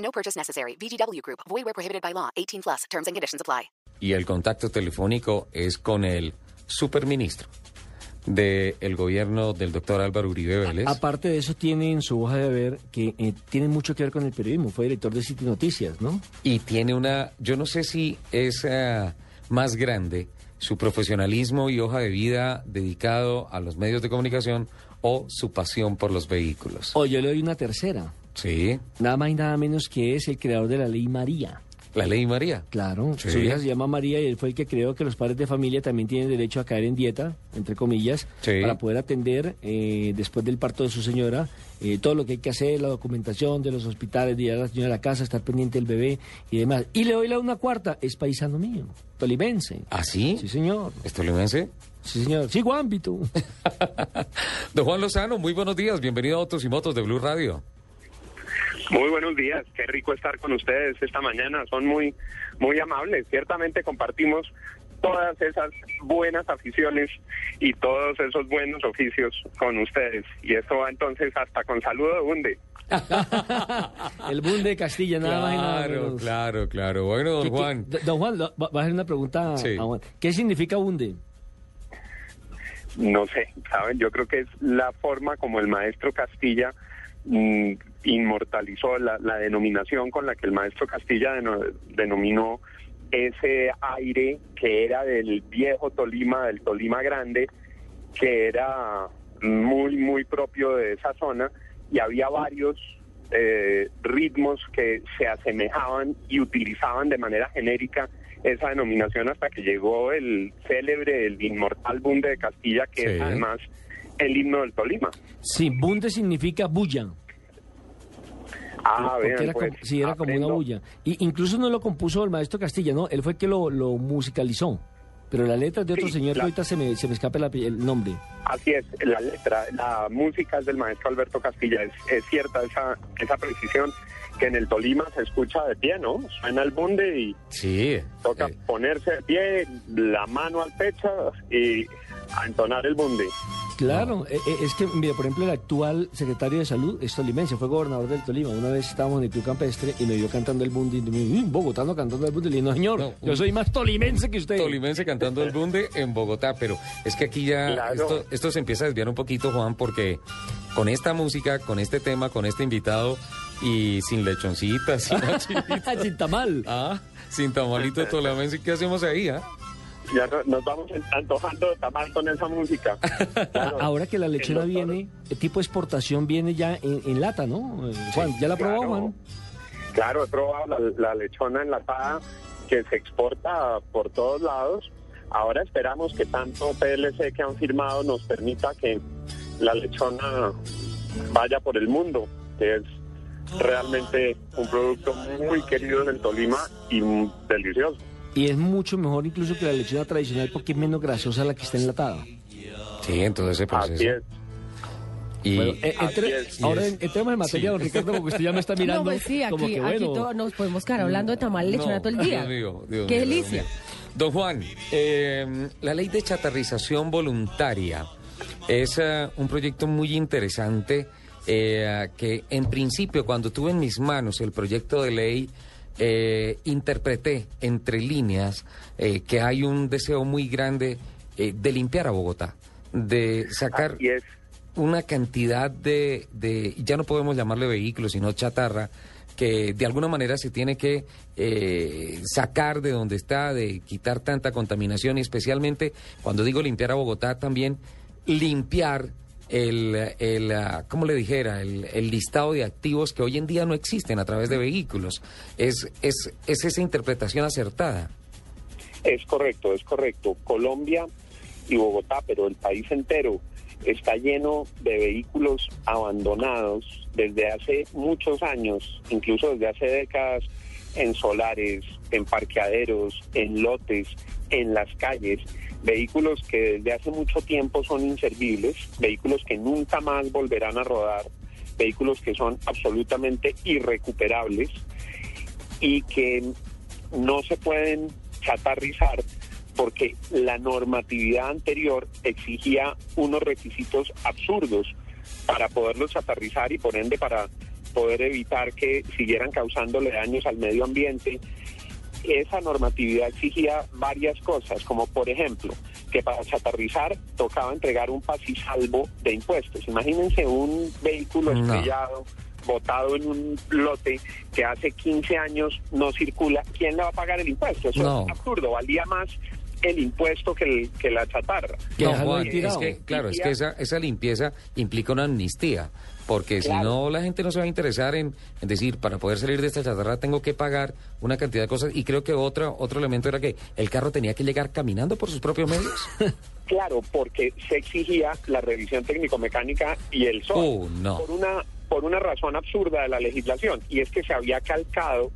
No purchase necessary. VGW Group. Void where prohibited by law. 18 plus. Terms and conditions apply. Y el contacto telefónico es con el superministro del gobierno del doctor Álvaro Uribe Vélez. Aparte de eso, tiene en su hoja de ver que eh, tiene mucho que ver con el periodismo. Fue director de City Noticias, ¿no? Y tiene una, yo no sé si es eh, más grande su profesionalismo y hoja de vida dedicado a los medios de comunicación o su pasión por los vehículos. O yo le doy una tercera. Sí, Nada más y nada menos que es el creador de la ley María. la ley María. Claro, Sí. su hija se llama María y él fue el que creó que los padres de familia también tienen derecho a caer en dieta, entre comillas, Sí. para poder atender eh, después del parto de su señora eh, todo lo que hay que hacer, la documentación de los hospitales, de a la señora a la casa, estar pendiente del bebé y demás. Y le doy la una cuarta, es paisano mío, tolimense. ¿Ah, sí? Sí, señor. ¿Es tolimense? Sí, señor. Sí, Guambito. Don Juan Lozano, muy buenos días. Bienvenido a Autos y Motos de Blue Radio. Muy buenos días, qué rico estar con ustedes esta mañana, son muy, muy amables, ciertamente compartimos todas esas buenas aficiones y todos esos buenos oficios con ustedes y esto va entonces hasta con saludo de Bunde. el boom de Castilla, nada más y nada Claro, menos. claro, claro. Bueno, don ¿Qué- qué- Juan. don Juan, va a hacer una pregunta Sí. a Juan. ¿Qué significa bunde? No sé, ¿saben? Yo creo que es la forma como el maestro Castilla mm, inmortalizó la, la denominación con la que el maestro Castilla deno- denominó ese aire que era del viejo Tolima, del Tolima Grande, que era muy, muy propio de esa zona y había varios eh, ritmos que se asemejaban y utilizaban de manera genérica esa denominación hasta que llegó el célebre, el inmortal Bunde de Castilla, que Sí. es además el himno del Tolima. Sí, bunde significa bulla. Ah, como, pues, sí, era como una bulla. Y incluso no lo compuso el maestro Castilla, ¿no? Él fue el que lo, lo musicalizó. Pero la letra es de otro Sí, señor que ahorita se me, se me escapa el, nombre. Así es, la letra, la música es del maestro Alberto Castilla. Es, es cierta esa, esa precisión que en el Tolima se escucha de pie, ¿no? Suena el bunde y Sí. toca eh, ponerse de pie, la mano al pecho y a entonar el bunde. Claro, eh, eh, es que, mire, por ejemplo, el actual secretario de Salud es tolimense, fue gobernador del Tolima. Una vez estábamos en el Club Campestre y me vio cantando el bunde y me dijo, "Mm, bogotano cantando el bunde. Le dije, no, señor, No, yo soy más tolimense que usted. Tolimense cantando el bunde en Bogotá, pero es que aquí ya Claro. esto, esto se empieza a desviar un poquito, Juan, porque con esta música, con este tema, con este invitado y sin lechoncitas, sin Sin tamal. ah, sin tamalito tolimense, ¿qué hacemos ahí, ah? Ya no- nos vamos antojando de tamal con esa música. Claro. Ahora que la doctor- viene, el tipo de exportación viene ya en, en lata, ¿no? Eh, Juan, ¿ya la probó, Claro. Juan? Claro, he probado la, la lechona enlatada que se exporta por todos lados. Ahora esperamos que tanto PLC que han firmado nos permita que la lechona vaya por el mundo, que es realmente un producto muy querido en el Tolima y mm, delicioso. Y es mucho mejor incluso que la lechona tradicional porque es menos grasosa la que está enlatada. Sí, en todo ese proceso. Así es. Y Bueno, eh, entre- ahora en- entremos en materia, don Ricardo, porque usted ya me está mirando. No, pues sí, como aquí, aquí bueno. todo- nos podemos quedar hablando de tamal lechona No, todo el día. Dios mío, Dios Qué mío, delicia. mío. Don Juan, eh, la ley de chatarrización voluntaria es eh, un proyecto muy interesante eh, que en principio cuando tuve en mis manos el proyecto de ley eh, interpreté entre líneas eh, que hay un deseo muy grande eh, de limpiar a Bogotá, de sacar una cantidad de, de, ya no podemos llamarle vehículos, sino chatarra, que de alguna manera se tiene que eh, sacar de donde está, de quitar tanta contaminación y especialmente, cuando digo limpiar a Bogotá, también limpiar el, el ah, ¿cómo le dijera? El, el listado de activos que hoy en día no existen a través de vehículos. Es, es, es esa interpretación acertada. Es correcto, es correcto. Colombia y Bogotá, pero el país entero está lleno de vehículos abandonados desde hace muchos años, incluso desde hace décadas, en solares, en parqueaderos, en lotes, en las calles, vehículos que desde hace mucho tiempo son inservibles, vehículos que nunca más volverán a rodar, vehículos que son absolutamente irrecuperables y que no se pueden chatarrizar porque la normatividad anterior exigía unos requisitos absurdos para poderlos aterrizar y por ende para poder evitar que siguieran causándole daños al medio ambiente. Esa normatividad exigía varias cosas, como por ejemplo, que para chatarrizar tocaba entregar un pasisalvo de impuestos. Imagínense un vehículo No. estrellado, botado en un lote que hace 15 años no circula. ¿Quién le va a pagar el impuesto? Eso No. es absurdo, valía más el impuesto que, el- que la chatarra. Que No, Juan, es que, claro, es que esa, esa limpieza implica una amnistía, porque si no la gente no se va a interesar en, en decir, para poder salir de esta chatarra tengo que pagar una cantidad de cosas, y creo que otro, otro elemento era que el carro tenía que llegar caminando por sus propios medios. Claro, porque se exigía la revisión técnico-mecánica y el SOA. Uh, no. Por una, por una razón absurda de la legislación, y es que se había calcado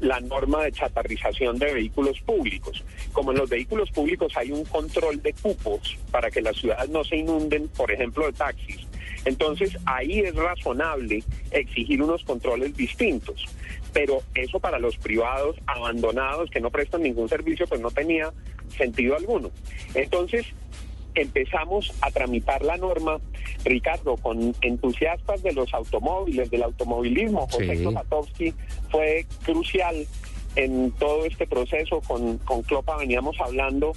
la norma de chatarrización de vehículos públicos. Como en los vehículos públicos hay un control de cupos para que las ciudades no se inunden, por ejemplo, de taxis. Entonces ahí es razonable exigir unos controles distintos. Pero eso para los privados abandonados que no prestan ningún servicio, pues no tenía sentido alguno. Entonces, empezamos a tramitar la norma, Ricardo, con entusiastas de los automóviles, del automovilismo. José Sí. Klopatowski fue crucial en todo este proceso. Con, con Clopa veníamos hablando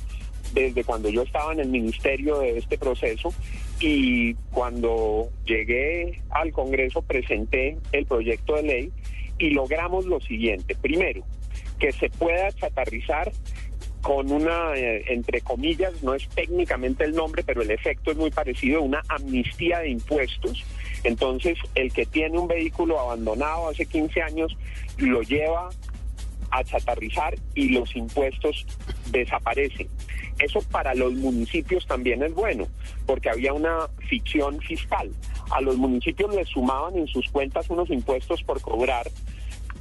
desde cuando yo estaba en el ministerio de este proceso y cuando llegué al Congreso presenté el proyecto de ley y logramos lo siguiente. Primero, que se pueda chatarrizar con una, eh, entre comillas, no es técnicamente el nombre, pero el efecto es muy parecido, una amnistía de impuestos. Entonces, el que tiene un vehículo abandonado hace 15 años lo lleva a chatarrizar y los impuestos desaparecen. Eso para los municipios también es bueno, porque había una ficción fiscal. A los municipios les sumaban en sus cuentas unos impuestos por cobrar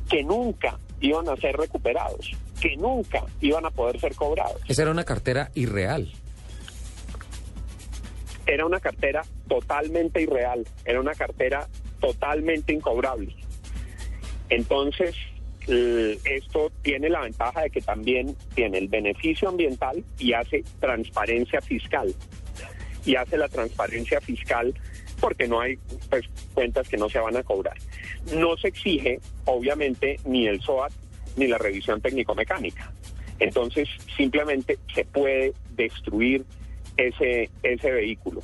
que nunca iban a ser recuperados, que nunca iban a poder ser cobrados. Esa era una cartera irreal. Era una cartera totalmente irreal, era una cartera totalmente incobrable. Entonces, eh, esto tiene la ventaja de que también tiene el beneficio ambiental y hace transparencia fiscal. Y hace la transparencia fiscal porque no hay pues, cuentas que no se van a cobrar. No se exige, obviamente, ni el SOAT ni la revisión técnico-mecánica. Entonces, simplemente se puede destruir ese, ese vehículo.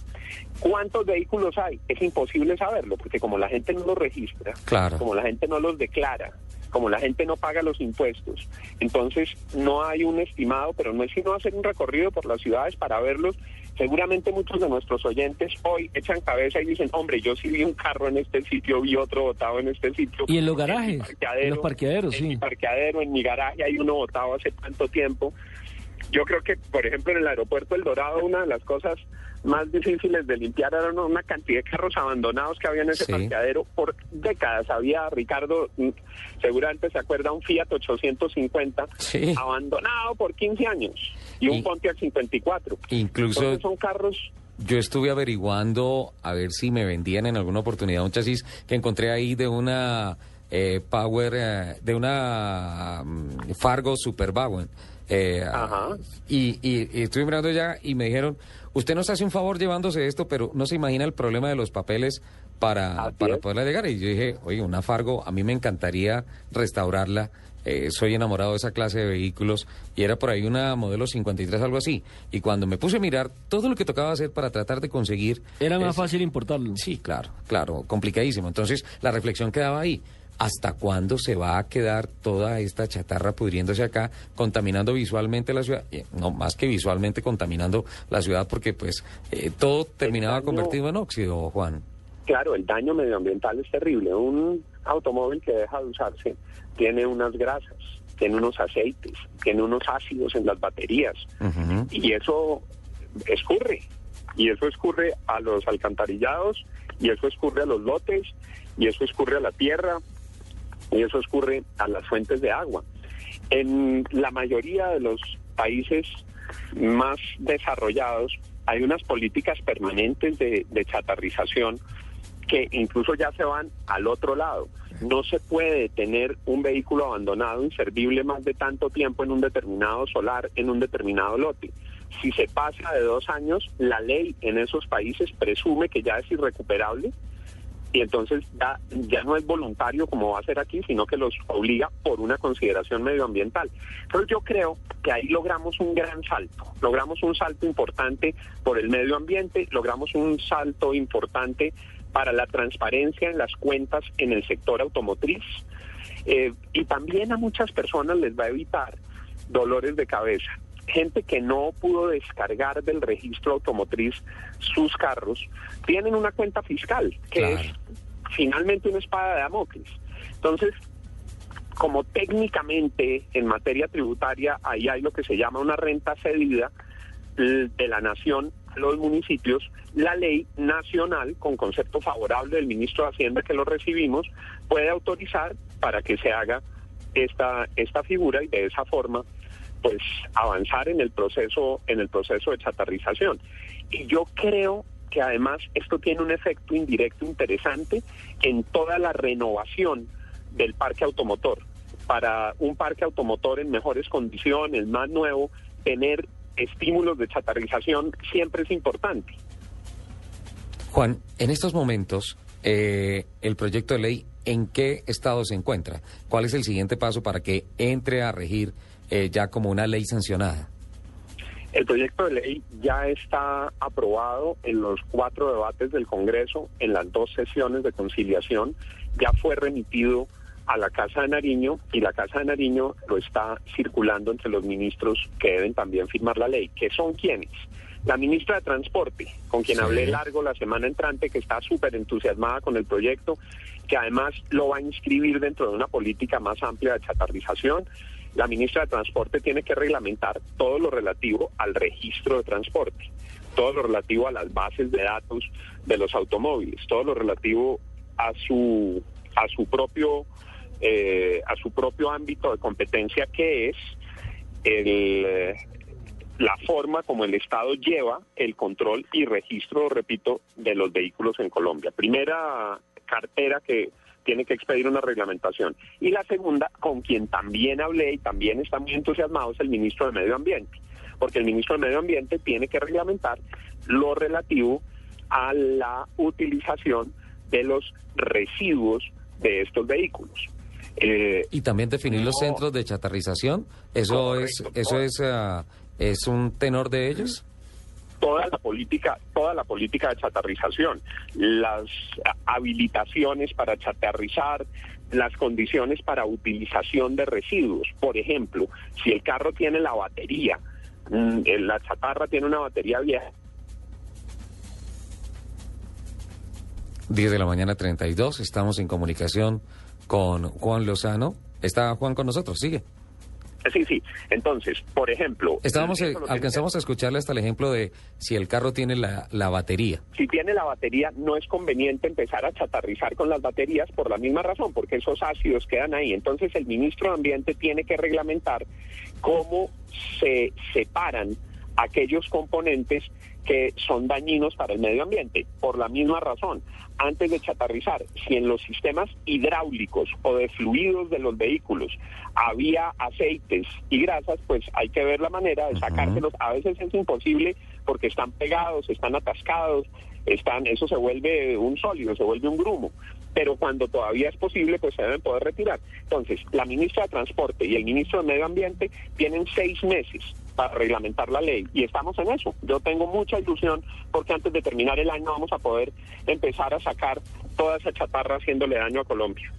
¿Cuántos vehículos hay? Es imposible saberlo, porque como la gente no los registra, Claro. como la gente no los declara, como la gente no paga los impuestos, entonces no hay un estimado, pero no es sino hacer un recorrido por las ciudades para verlos. Seguramente muchos de nuestros oyentes hoy echan cabeza y dicen, hombre, yo sí vi un carro en este sitio, vi otro botado en este sitio. Y en los garajes, en los parqueaderos, en sí. mi parqueadero, en mi garaje hay uno botado hace tanto tiempo. Yo creo que, por ejemplo, en el aeropuerto El Dorado, una de las cosas más difíciles de limpiar era una, cantidad de carros abandonados que había en ese Sí. parqueadero por décadas. Había, Ricardo, mm, seguramente se acuerda, un Fiat 850 Sí. abandonado por 15 años y un Y- Pontiac 54. Incluso Entonces son carros yo estuve averiguando a ver si me vendían en alguna oportunidad un chasis que encontré ahí de una eh, Power, eh, de una mm, Fargo Superwagon. Eh, Ajá. y, y- y estuve mirando ya y me dijeron, usted nos hace un favor llevándose esto, pero no se imagina el problema de los papeles para, para poderla llegar. Y yo dije, oye, una Fargo, a mí me encantaría restaurarla. eh, soy enamorado de esa clase de vehículos y era por ahí una modelo 53, algo así. Y cuando me puse a mirar todo lo que tocaba hacer para tratar de conseguir... Era más es- fácil importarlo. Sí, claro, claro, complicadísimo. Entonces, la reflexión quedaba ahí. ¿Hasta cuándo se va a quedar toda esta chatarra pudriéndose acá, contaminando visualmente la ciudad? Eh, no, más que visualmente contaminando la ciudad, porque pues eh, todo terminaba daño- convertido en óxido, Juan. Claro, el daño medioambiental es terrible. Un automóvil que deja de usarse tiene unas grasas, tiene unos aceites, tiene unos ácidos en las baterías y eso escurre Y eso escurre a los alcantarillados, y eso escurre a los lotes, y eso escurre a la tierra, y eso escurre a las fuentes de agua. En la mayoría de los países más desarrollados hay unas políticas permanentes de, de chatarrización que incluso ya se van al otro lado. No se puede tener un vehículo abandonado inservible más de tanto tiempo en un determinado solar, en un determinado lote. Si se pasa de dos años, la ley en esos países presume que ya es irrecuperable y entonces ya, ya no es voluntario como va a ser aquí, sino que los obliga por una consideración medioambiental. Entonces yo creo que ahí logramos un gran salto, logramos un salto importante por el medio ambiente, logramos un salto importante para la transparencia en las cuentas en el sector automotriz eh, y también a muchas personas les va a evitar dolores de cabeza gente que no pudo descargar del registro automotriz sus carros, tienen una cuenta fiscal, que es finalmente una espada de Damocles. Entonces, como técnicamente en materia tributaria ahí hay lo que se llama una renta cedida de la nación a los municipios, la ley nacional, con concepto favorable del ministro de Hacienda que lo recibimos, puede autorizar para que se haga esta, esta figura y de esa forma pues avanzar en el proceso en el proceso de chatarrización. Y yo creo que además esto tiene un efecto indirecto interesante en toda la renovación del parque automotor. Para un parque automotor en mejores condiciones más nuevo tener estímulos de chatarrización siempre es importante. Juan en estos momentos eh, el proyecto de ley en qué estado se encuentra cuál es el siguiente paso para que entre a regir eh, ya como una ley sancionada? El proyecto de ley ya está aprobado en los cuatro debates del Congreso, en las dos sesiones de conciliación, ya fue remitido a la Casa de Nariño y la Casa de Nariño lo está circulando entre los ministros que deben también firmar la ley, que son quienes. La ministra de Transporte, con quien hablé largo la semana entrante, que está súper entusiasmada con el proyecto, que además lo va a inscribir dentro de una política más amplia de chatarrización la ministra de Transporte tiene que reglamentar todo lo relativo al registro de transporte, todo lo relativo a las bases de datos de los automóviles, todo lo relativo a su a su propio eh, a su propio ámbito de competencia que es el, la forma como el Estado lleva el control y registro, repito, de los vehículos en Colombia. Primera cartera que tiene que expedir una reglamentación. Y la segunda, con quien también hablé y también está muy entusiasmado, es el ministro de Medio Ambiente, porque el ministro de Medio Ambiente tiene que reglamentar lo relativo a la utilización de los residuos de estos vehículos. Eh, y también definir los centros de chatarrización. Eso es, eso es, ah, es un tenor de ellos toda la política, toda la política de chatarrización, las habilitaciones para chatarrizar, las condiciones para utilización de residuos. Por ejemplo, si el carro tiene la batería, mm, la chatarra tiene una batería vieja. 10 de la mañana 32, estamos en comunicación con Juan Lozano. Está Juan con nosotros, sigue. Sí, sí. Entonces, por ejemplo... Estábamos, eh, alcanzamos a escucharle hasta el ejemplo de si el carro tiene la, la, batería. Si tiene la batería, no es conveniente empezar a chatarrizar con las baterías por la misma razón, porque esos ácidos quedan ahí. Entonces, el ministro de Ambiente tiene que reglamentar cómo se separan aquellos componentes que son dañinos para el medio ambiente. Por la misma razón, antes de chatarrizar, si en los sistemas hidráulicos o de fluidos de los vehículos había aceites y grasas, pues hay que ver la manera de sacárselos. A veces es imposible porque están pegados, están atascados, están, eso se vuelve un sólido, se vuelve un grumo pero cuando todavía es posible, pues se deben poder retirar. Entonces, la ministra de Transporte y el ministro de Medio Ambiente tienen seis meses para reglamentar la ley y estamos en eso. Yo tengo mucha ilusión porque antes de terminar el año vamos a poder empezar a sacar toda esa chatarra haciéndole daño a Colombia.